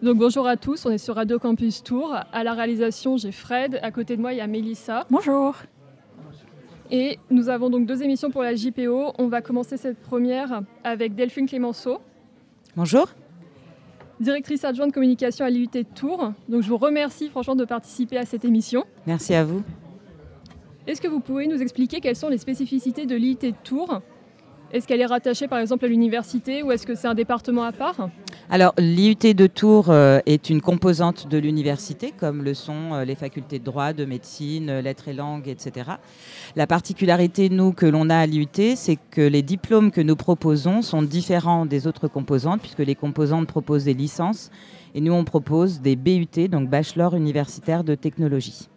Donc bonjour à tous, on est sur Radio Campus Tour. À la réalisation, j'ai Fred, à côté de moi il y a Mélissa. Bonjour. Et nous avons donc deux émissions pour la JPO. On va commencer cette première avec Delphine Clémenceau. Bonjour. Directrice adjointe communication à l'IUT de Tours. Donc je vous remercie franchement de participer à cette émission. Merci à vous. Est-ce que vous pouvez nous expliquer quelles sont les spécificités de l'IUT de Tours? Est-ce qu'elle est rattachée par exemple à l'université ou est-ce que c'est un département à part? Alors, l'IUT de Tours euh, est une composante de l'université, comme le sont euh, les facultés de droit, de médecine, euh, lettres et langues, etc. La particularité, nous, que l'on a à l'IUT, c'est que les diplômes que nous proposons sont différents des autres composantes, puisque les composantes proposent des licences, et nous, on propose des BUT, donc Bachelor universitaire de technologie.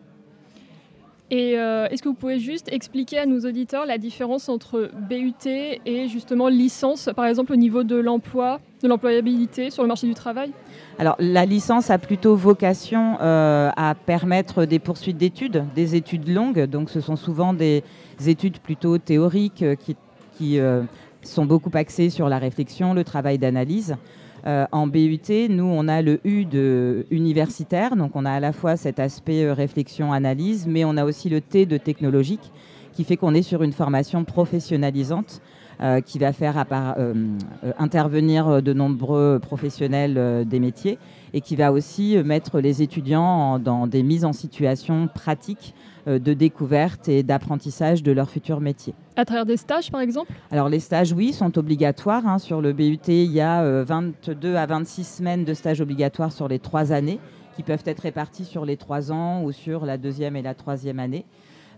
Et est-ce que vous pouvez juste expliquer à nos auditeurs la différence entre BUT et justement licence, par exemple au niveau de l'emploi de l'employabilité sur le marché du travail? Alors la licence a plutôt vocation euh, à permettre des poursuites d'études, des études longues. Donc ce sont souvent des études plutôt théoriques euh, qui, euh, sont beaucoup axées sur la réflexion, le travail d'analyse. En BUT, nous, on a le U de universitaire, donc on a à la fois cet aspect réflexion-analyse, mais on a aussi le T de technologique, qui fait qu'on est sur une formation professionnalisante euh, qui va faire euh, euh, intervenir de nombreux professionnels des métiers et qui va aussi mettre les étudiants dans des mises en situation pratiques de découverte et d'apprentissage de leur futur métier. À travers des stages, par exemple? Alors, les stages, oui, sont obligatoires. Hein. Sur le BUT, il y a 22 à 26 semaines de stages obligatoires sur les trois années, qui peuvent être répartis sur les trois ans ou sur la deuxième et la troisième année.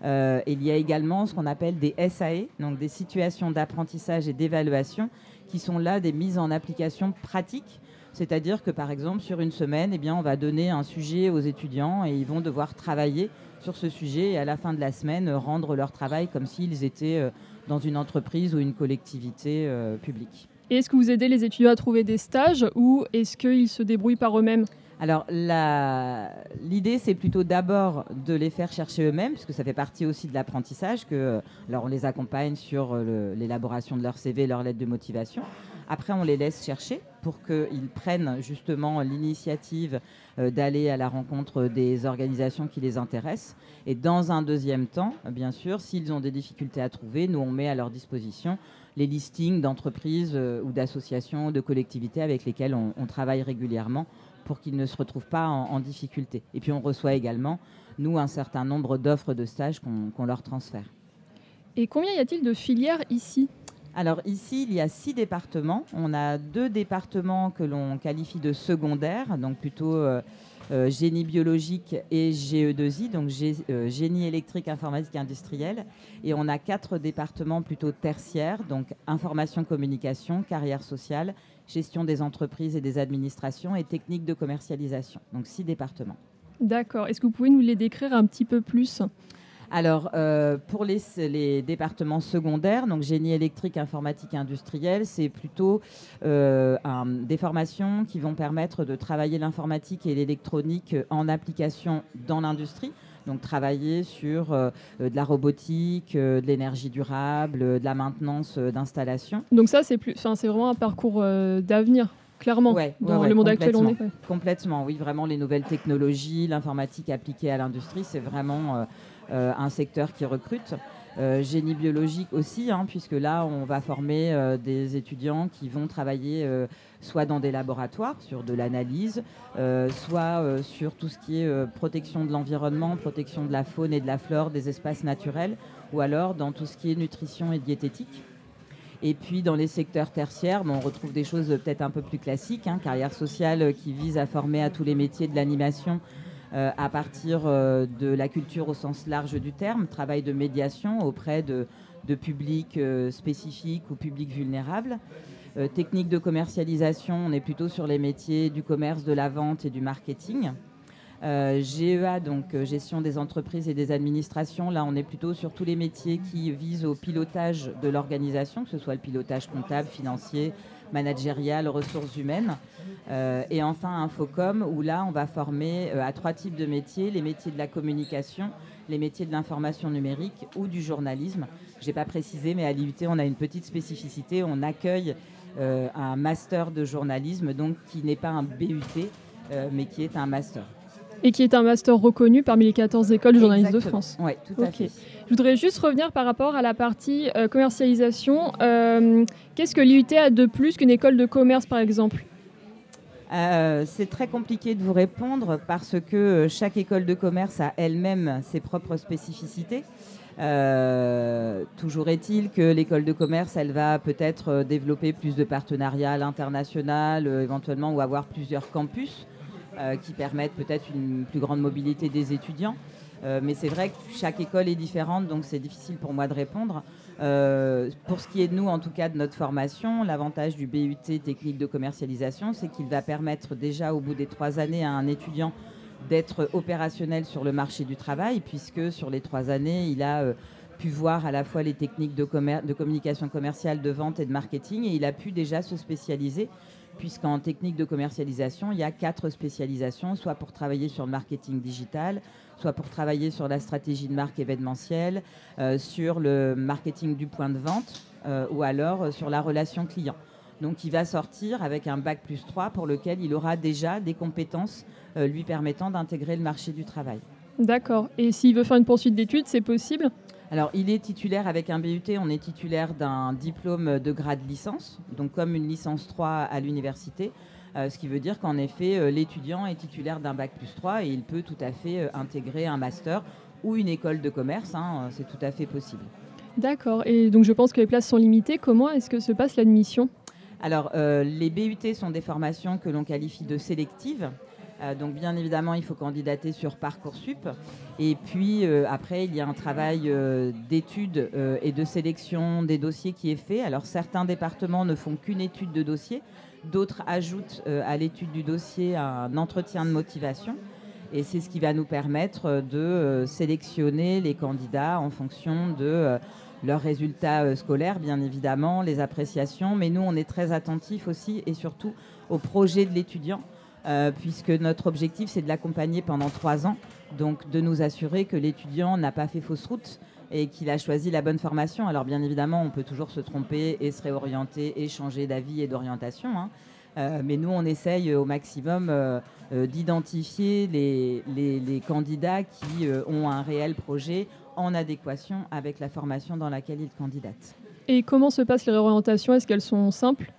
Euh, il y a également ce qu'on appelle des SAE, donc des situations d'apprentissage et d'évaluation, qui sont là des mises en application pratiques. C'est-à-dire que par exemple sur une semaine, eh bien, on va donner un sujet aux étudiants et ils vont devoir travailler sur ce sujet et à la fin de la semaine rendre leur travail comme s'ils étaient euh, dans une entreprise ou une collectivité euh, publique. Et est-ce que vous aidez les étudiants à trouver des stages ou est-ce qu'ils se débrouillent par eux-mêmes? Alors, l'idée, c'est plutôt d'abord de les faire chercher eux-mêmes, puisque ça fait partie aussi de l'apprentissage. Que, alors, on les accompagne sur euh, l'élaboration de leur CV, leur lettre de motivation. Après, on les laisse chercher pour qu'ils prennent justement l'initiative euh, d'aller à la rencontre des organisations qui les intéressent. Et dans un deuxième temps, bien sûr, s'ils ont des difficultés à trouver, nous, on met à leur disposition les listings d'entreprises euh, ou d'associations, de collectivités avec lesquelles on travaille régulièrement pour qu'ils ne se retrouvent pas en, difficulté. Et puis on reçoit également, nous, un certain nombre d'offres de stages qu'on leur transfère. Et combien y a-t-il de filières ici? Alors ici, il y a six départements. On a deux départements que l'on qualifie de secondaires, donc plutôt euh, euh, génie biologique et GE2I, donc euh, génie électrique, informatique industrielle. Et on a quatre départements plutôt tertiaires, donc information, communication, carrière sociale gestion des entreprises et des administrations et techniques de commercialisation. Donc six départements. D'accord. Est-ce que vous pouvez nous les décrire un petit peu plus? Alors, euh, pour les, les, départements secondaires, donc génie électrique, informatique, industriel, c'est plutôt euh, des formations qui vont permettre de travailler l'informatique et l'électronique en application dans l'industrie. Donc travailler sur euh, de la robotique, euh, de l'énergie durable, de la maintenance d'installation. Donc ça, c'est plus, c'est vraiment un parcours d'avenir clairement, dans le monde actuel on est. Complètement, oui, vraiment les nouvelles technologies, l'informatique appliquée à l'industrie, c'est vraiment un secteur qui recrute. Euh, génie biologique aussi, hein, puisque là, on va former euh, des étudiants qui vont travailler euh, soit dans des laboratoires sur de l'analyse, soit sur tout ce qui est protection de l'environnement, protection de la faune et de la flore des espaces naturels, ou alors dans tout ce qui est nutrition et diététique. Et puis dans les secteurs tertiaires, on retrouve des choses peut-être un peu plus classiques, hein, carrière sociale qui vise à former à tous les métiers de l'animation euh, à partir euh, de la culture au sens large du terme, travail de médiation auprès de, publics euh, spécifiques ou publics vulnérables. technique de commercialisation, on est plutôt sur les métiers du commerce, de la vente et du marketing. GEA, donc gestion des entreprises et des administrations, là on est plutôt sur tous les métiers qui visent au pilotage de l'organisation, que ce soit le pilotage comptable, financier, managériale, ressources humaines. Euh, et enfin, Infocom, où là, on va former euh, à trois types de métiers, les métiers de la communication, les métiers de l'information numérique ou du journalisme. Je n'ai pas précisé, mais à l'IUT, on a une petite spécificité. On accueille euh, un master de journalisme, donc qui n'est pas un BUT, mais qui est un master. Et qui est un master reconnu parmi les 14 écoles de journalisme de France. Oui, tout à fait. Je voudrais juste revenir par rapport à la partie commercialisation. Qu'est-ce que l'IUT a de plus qu'une école de commerce, par exemple? Euh, c'est très compliqué de vous répondre parce que euh, chaque école de commerce a elle-même ses propres spécificités. Euh, toujours est-il que l'école de commerce, elle va peut-être développer plus de partenariats à l'international, éventuellement, ou avoir plusieurs campus qui permettent peut-être une plus grande mobilité des étudiants. mais c'est vrai que chaque école est différente, donc c'est difficile pour moi de répondre. Euh, pour ce qui est de nous, en tout cas de notre formation, l'avantage du BUT technique de commercialisation, c'est qu'il va permettre déjà au bout des trois années à un étudiant d'être opérationnel sur le marché du travail, puisque sur les trois années, il a euh, pu voir à la fois les techniques de, communication commerciale, de vente et de marketing, et il a pu déjà se spécialiser, puisqu'en technique de commercialisation, il y a quatre spécialisations, soit pour travailler sur le marketing digital, soit pour travailler sur la stratégie de marque événementielle, euh, sur le marketing du point de vente euh, ou alors euh, sur la relation client. Donc il va sortir avec un bac plus 3 pour lequel il aura déjà des compétences lui permettant d'intégrer le marché du travail. D'accord. Et s'il veut faire une poursuite d'études, c'est possible? Alors, il est titulaire avec un BUT, on est titulaire d'un diplôme de grade licence, donc comme une licence 3 à l'université. Euh, ce qui veut dire qu'en effet, euh, l'étudiant est titulaire d'un bac plus 3 et il peut tout à fait euh, intégrer un master ou une école de commerce, hein, c'est tout à fait possible. D'accord, et donc je pense que les places sont limitées. Comment est-ce que se passe l'admission? Alors, les BUT sont des formations que l'on qualifie de sélectives. Donc bien évidemment, il faut candidater sur Parcoursup. Et puis après, il y a un travail d'étude et de sélection des dossiers qui est fait. Alors certains départements ne font qu'une étude de dossier. D'autres ajoutent euh, à l'étude du dossier un entretien de motivation. Et c'est ce qui va nous permettre de euh, sélectionner les candidats en fonction de euh, leurs résultats scolaires, bien évidemment, les appréciations. Mais nous, on est très attentifs aussi et surtout au projet de l'étudiant, puisque notre objectif, c'est de l'accompagner pendant trois ans. Donc, de nous assurer que l'étudiant n'a pas fait fausse route et qu'il a choisi la bonne formation. Alors bien évidemment, on peut toujours se tromper et se réorienter et changer d'avis et d'orientation. Hein. Euh, mais nous, on essaye au maximum euh, euh, d'identifier les, les, candidats qui ont un réel projet en adéquation avec la formation dans laquelle ils candidatent. Et comment se passent les réorientations? Est-ce qu'elles sont simples?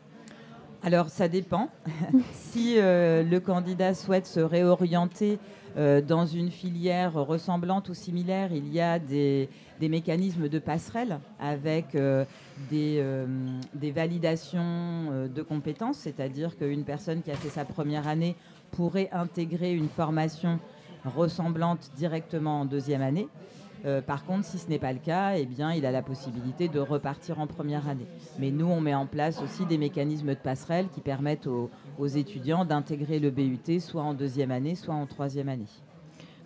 Alors ça dépend. si le candidat souhaite se réorienter dans une filière ressemblante ou similaire, il y a des, mécanismes de passerelle avec euh, des, euh, validations euh, de compétences, c'est-à-dire qu'une personne qui a fait sa première année pourrait intégrer une formation ressemblante directement en deuxième année. Par contre, si ce n'est pas le cas, eh bien, il a la possibilité de repartir en première année. Mais nous, on met en place aussi des mécanismes de passerelle qui permettent aux, aux étudiants d'intégrer le BUT soit en deuxième année, soit en troisième année.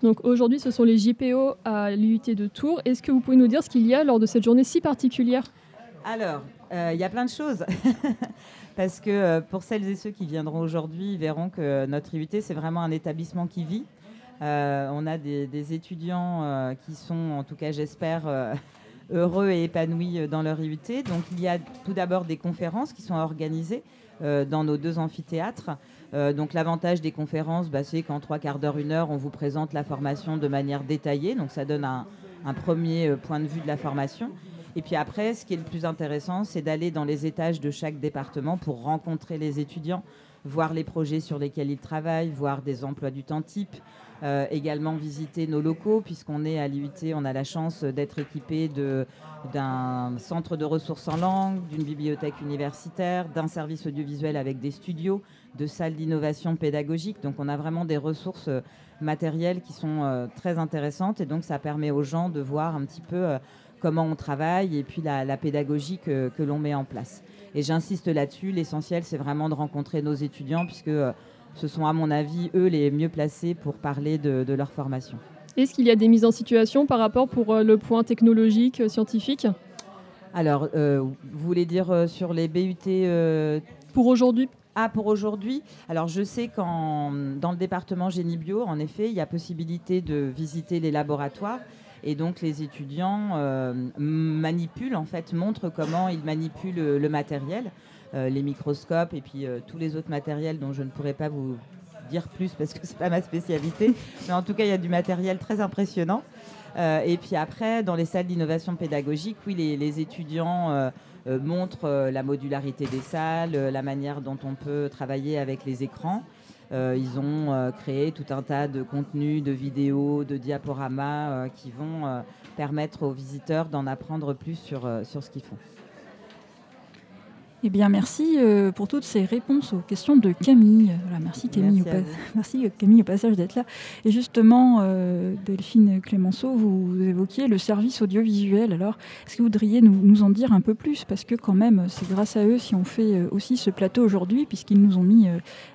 Donc aujourd'hui, ce sont les JPO à l'UT de Tours. Est-ce que vous pouvez nous dire ce qu'il y a lors de cette journée si particulière? Alors, euh, il y a plein de choses. Parce que euh, pour celles et ceux qui viendront aujourd'hui, ils verront que notre IUT, c'est vraiment un établissement qui vit. Euh, on a des, étudiants qui sont, en tout cas j'espère, heureux et épanouis dans leur IUT. Donc il y a tout d'abord des conférences qui sont organisées dans nos deux amphithéâtres. Euh, donc l'avantage des conférences, bah, c'est qu'en trois quarts d'heure, une heure, on vous présente la formation de manière détaillée. Donc ça donne un, premier euh, point de vue de la formation. Et puis après, ce qui est le plus intéressant, c'est d'aller dans les étages de chaque département pour rencontrer les étudiants, voir les projets sur lesquels ils travaillent, voir des emplois du temps type, euh, également visiter nos locaux, puisqu'on est à l'IUT, on a la chance d'être équipé d'un centre de ressources en langue, d'une bibliothèque universitaire, d'un service audiovisuel avec des studios de salles d'innovation pédagogique. Donc on a vraiment des ressources euh, matérielles qui sont euh, très intéressantes et donc ça permet aux gens de voir un petit peu comment on travaille et puis la, pédagogie que, l'on met en place. Et j'insiste là-dessus, l'essentiel c'est vraiment de rencontrer nos étudiants puisque ce sont à mon avis eux les mieux placés pour parler de, leur formation. Est-ce qu'il y a des mises en situation par rapport pour le point technologique, scientifique? Alors, vous voulez dire sur les BUT Pour aujourd'hui ah, pour aujourd'hui Alors, je sais qu'en dans le département génie bio, en effet, il y a possibilité de visiter les laboratoires. Et donc, les étudiants euh, manipulent, en fait, montrent comment ils manipulent le, matériel, euh, les microscopes et puis euh, tous les autres matériels dont je ne pourrais pas vous dire plus parce que c'est pas ma spécialité, mais en tout cas, il y a du matériel très impressionnant. et puis après, dans les salles d'innovation pédagogique, oui, les, étudiants montrent la modularité des salles, la manière dont on peut travailler avec les écrans. ils ont créé tout un tas de contenus, de vidéos, de diaporamas qui vont permettre aux visiteurs d'en apprendre plus sur, sur ce qu'ils font. Eh bien, merci euh, pour toutes ces réponses aux questions de Camille. merci Camille, merci, au, Camille au passage d'être là. Et justement, euh, Delphine Clémenceau, vous évoquiez le service audiovisuel. Alors, est-ce que vous voudriez nous, nous, en dire un peu plus? Parce que quand même, c'est grâce à eux si on fait euh, aussi ce plateau aujourd'hui, puisqu'ils nous ont mis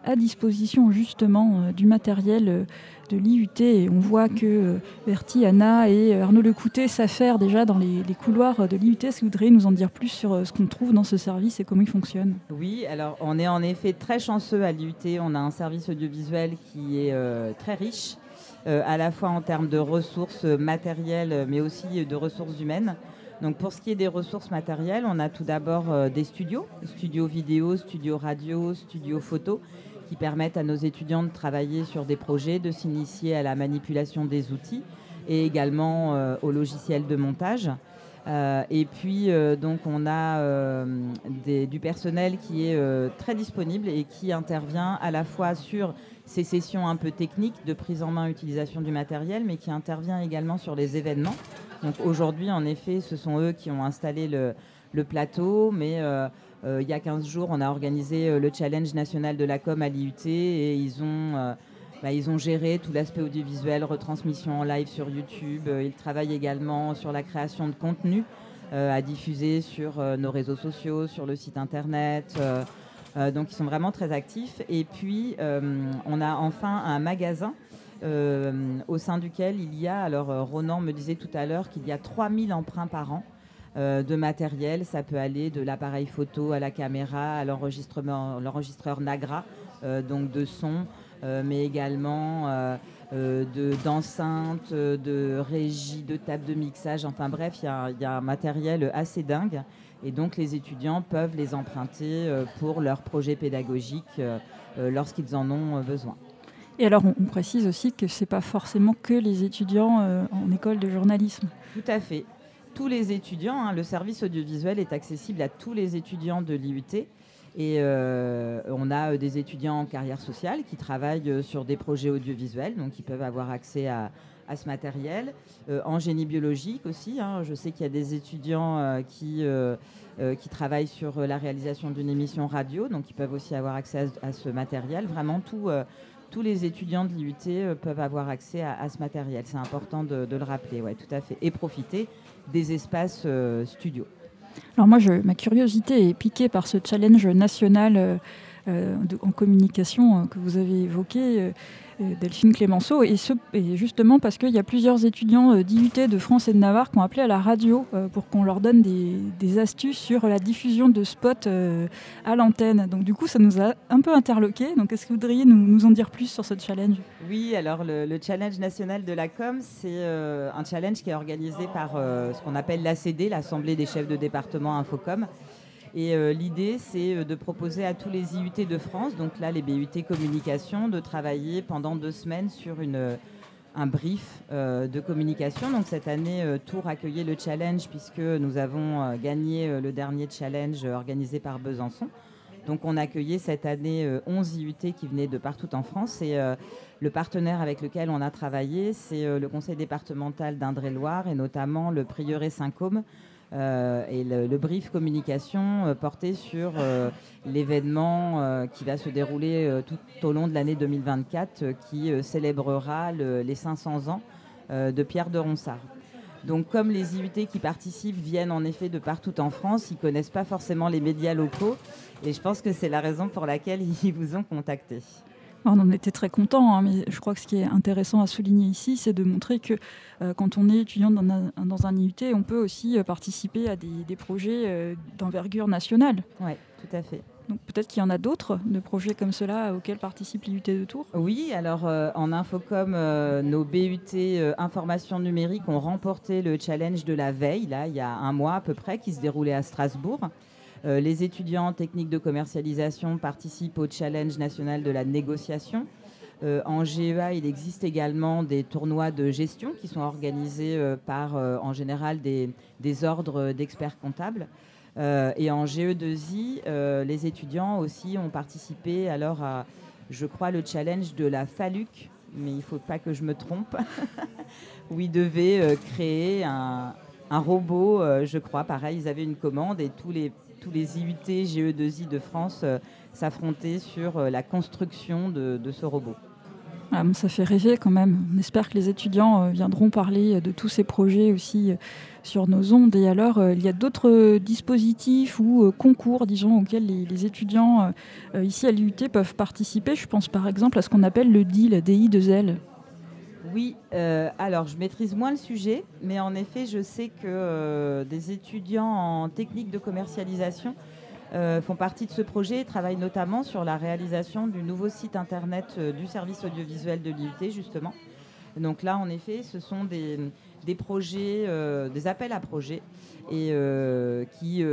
à disposition justement du matériel de l'IUT. On voit que euh, Bertie, Anna et euh, Arnaud Lecoutet s'affairent déjà dans les, couloirs de l'IUT. Est-ce que vous voudriez nous en dire plus sur euh, ce qu'on trouve dans ce service et comment il fonctionne? Oui, alors on est en effet très chanceux à l'IUT. On a un service audiovisuel qui est très riche, à la fois en termes de ressources matérielles, mais aussi de ressources humaines. Donc pour ce qui est des ressources matérielles, on a tout d'abord des studios, studios vidéo, studios radio, studios photo, permettent à nos étudiants de travailler sur des projets, de s'initier à la manipulation des outils et également euh, au logiciel de montage. Euh, et puis, euh, donc, on a du personnel qui est très disponible et qui intervient à la fois sur ces sessions un peu techniques de prise en main, utilisation du matériel, mais qui intervient également sur les événements. Donc, aujourd'hui, en effet, ce sont eux qui ont installé le, le plateau, mais euh, il y a 15 jours, on a organisé euh, le challenge national de la com à l'IUT et ils ont, euh, bah, ils ont géré tout l'aspect audiovisuel, retransmission en live sur YouTube. Ils travaillent également sur la création de contenu à diffuser sur nos réseaux sociaux, sur le site internet. donc ils sont vraiment très actifs. Et puis on a enfin un magasin au sein duquel il y a, alors Ronan me disait tout à l'heure qu'il y a 3000 emprunts par an. Euh, de matériel. Ça peut aller de l'appareil photo à la caméra, à l'enregistrement, l'enregistreur Nagra, euh, donc de son, euh, mais également de, d'enceintes, de régie, de table de mixage. Enfin bref, il y, a un matériel assez dingue. Et donc les étudiants peuvent les emprunter pour leurs projets pédagogiques lorsqu'ils en ont besoin. Et alors, on, précise aussi que ce n'est pas forcément que les étudiants en école de journalisme. Tout à fait tous les étudiants. Hein. le service audiovisuel est accessible à tous les étudiants de l'IUT. Et euh, on a euh, des étudiants en carrière sociale qui travaillent euh, sur des projets audiovisuels, donc ils peuvent avoir accès à, ce matériel. en génie biologique aussi, hein. je sais qu'il y a des étudiants qui, qui travaillent sur la réalisation d'une émission radio, donc ils peuvent aussi avoir accès à, ce matériel. Vraiment, tous les étudiants de l'IUT peuvent avoir accès à, ce matériel. C'est important de, de, le rappeler, ouais, tout à fait. Et profiter des espaces euh, studios. Alors moi, je, ma curiosité est piquée par ce challenge national euh, euh, en communication que vous avez évoqué. Euh, Delphine Clémenceau, et, justement parce qu'il y a plusieurs étudiants euh, d'IUT de France et de Navarre qui ont appelé à la radio euh, pour qu'on leur donne des, astuces sur la diffusion de spots à l'antenne. Donc du coup, ça nous a un peu interloqué. Donc est-ce que vous voudriez nous, en dire plus sur ce challenge? Oui, alors le, challenge national de la com, c'est un challenge qui est organisé par ce qu'on appelle l'ACD, l'Assemblée des chefs de département Infocom. Et euh, l'idée, c'est euh, de proposer à tous les IUT de France, donc là les BUT communication, de travailler pendant deux semaines sur euh, un brief de communication. Donc cette année, Tours accueillait le challenge puisque nous avons gagné le dernier challenge organisé par Besançon. Donc on accueillait cette année 11 IUT qui venaient de partout en France. Et le partenaire avec lequel on a travaillé, c'est le conseil départemental d'Indre-et-Loire et notamment le prieuré Saint-Côme euh, et le, brief communication euh, portait sur euh, l'événement qui va se dérouler tout au long de l'année 2024 qui célébrera les 500 ans de Pierre de Ronsard. Donc comme les IUT qui participent viennent en effet de partout en France, ils ne connaissent pas forcément les médias locaux et je pense que c'est la raison pour laquelle ils vous ont contacté. On en était très contents, hein, mais je crois que ce qui est intéressant à souligner ici, c'est de montrer que euh, quand on est étudiant dans un, IUT, on peut aussi euh, participer à des, projets euh, d'envergure nationale. Oui, tout à fait. Donc peut-être qu'il y en a d'autres de projets comme cela auxquels participe l'IUT de Tours? Oui, alors en Infocom, nos BUT information numérique ont remporté le challenge de la veille, là, il y a un mois à peu près, qui se déroulait à Strasbourg. Euh, les étudiants en technique de commercialisation participent au challenge national de la négociation. en GEA, il existe également des tournois de gestion qui sont organisés par, en général, des, ordres d'experts comptables. et en GE2I, les étudiants aussi ont participé alors à, je crois, le challenge de la FALUC, mais il ne faut pas que je me trompe, où ils devaient créer un, un robot, euh, je crois. Pareil, ils avaient une commande et tous les, tous les IUT, GE2I de France euh, s'affrontaient sur euh, la construction de, ce robot. Ah, ça fait rêver quand même. On espère que les étudiants viendront parler de tous ces projets aussi sur nos ondes. Et alors, il y a d'autres dispositifs ou concours, disons, auxquels les, étudiants ici à l'IUT peuvent participer. Je pense par exemple à ce qu'on appelle le DIL, DI2L. Oui, euh, alors je maîtrise moins le sujet, mais en effet, je sais que euh, des étudiants en technique de commercialisation euh, font partie de ce projet et travaillent notamment sur la réalisation du nouveau site internet du service audiovisuel de l'IUT, justement. Donc là, en effet, ce sont des, projets, des appels à projets, et qui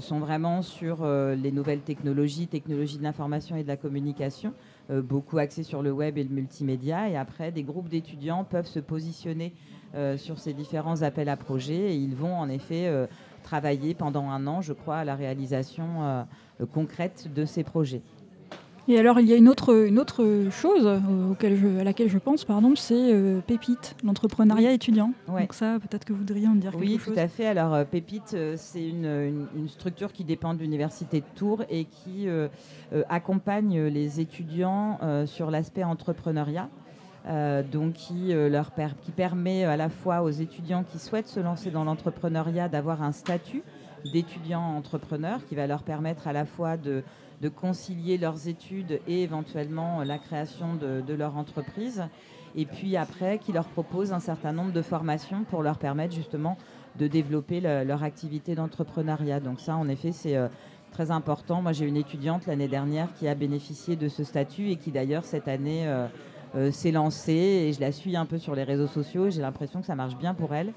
sont vraiment sur les nouvelles technologies, technologies de l'information et de la communication. Euh, beaucoup axé sur le web et le multimédia. Et après, des groupes d'étudiants peuvent se positionner euh, sur ces différents appels à projets et ils vont en effet euh, travailler pendant un an, je crois, à la réalisation concrète de ces projets. Et alors, il y a une autre, une autre chose auquel à laquelle je pense, pardon, c'est Pépite, l'entrepreneuriat étudiant. Donc ça, peut-être que vous voudriez en dire quelque chose. Oui, tout à fait. Alors, Pépite, c'est une, une, structure qui dépend de l'Université de Tours et qui accompagne les étudiants sur l'aspect entrepreneuriat. donc qui, leur qui permet à la fois aux étudiants qui souhaitent se lancer dans l'entrepreneuriat d'avoir un statut d'étudiant entrepreneur qui va leur permettre à la fois de de concilier leurs études et éventuellement la création de, leur entreprise. Et puis après, qui leur propose un certain nombre de formations pour leur permettre justement de développer leur activité d'entrepreneuriat. Donc ça, en effet, c'est euh, très important. Moi, j'ai une étudiante l'année dernière qui a bénéficié de ce statut et qui d'ailleurs cette année euh, euh, s'est lancée et je la suis un peu sur les réseaux sociaux. J'ai l'impression que ça marche bien pour elle.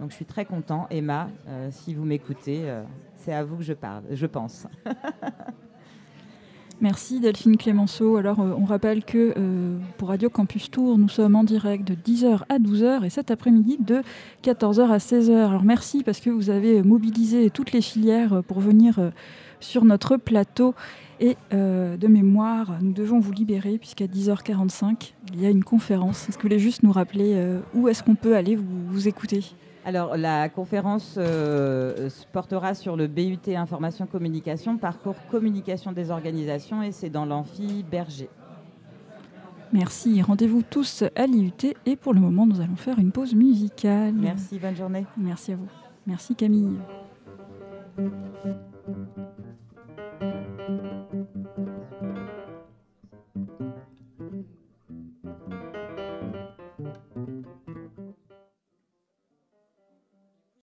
Donc je suis très content. Emma, si vous m'écoutez, c'est à vous que je parle, je pense. Merci Delphine Clémenceau. Alors euh, on rappelle que euh, pour Radio Campus Tour, nous sommes en direct de 10h à 12h et cet après-midi de 14h à 16h. Alors merci parce que vous avez mobilisé toutes les filières pour venir euh, sur notre plateau. Et de mémoire, nous devons vous libérer puisqu'à 10h45, il y a une conférence. Est-ce que vous voulez juste nous rappeler où est-ce qu'on peut aller vous écouter? Alors, la conférence euh, portera sur le BUT Information Communication, parcours communication des organisations, et c'est dans l'amphi Berger. Merci. Rendez-vous tous à l'IUT. Et pour le moment, nous allons faire une pause musicale. Merci, bonne journée. Merci à vous. Merci Camille.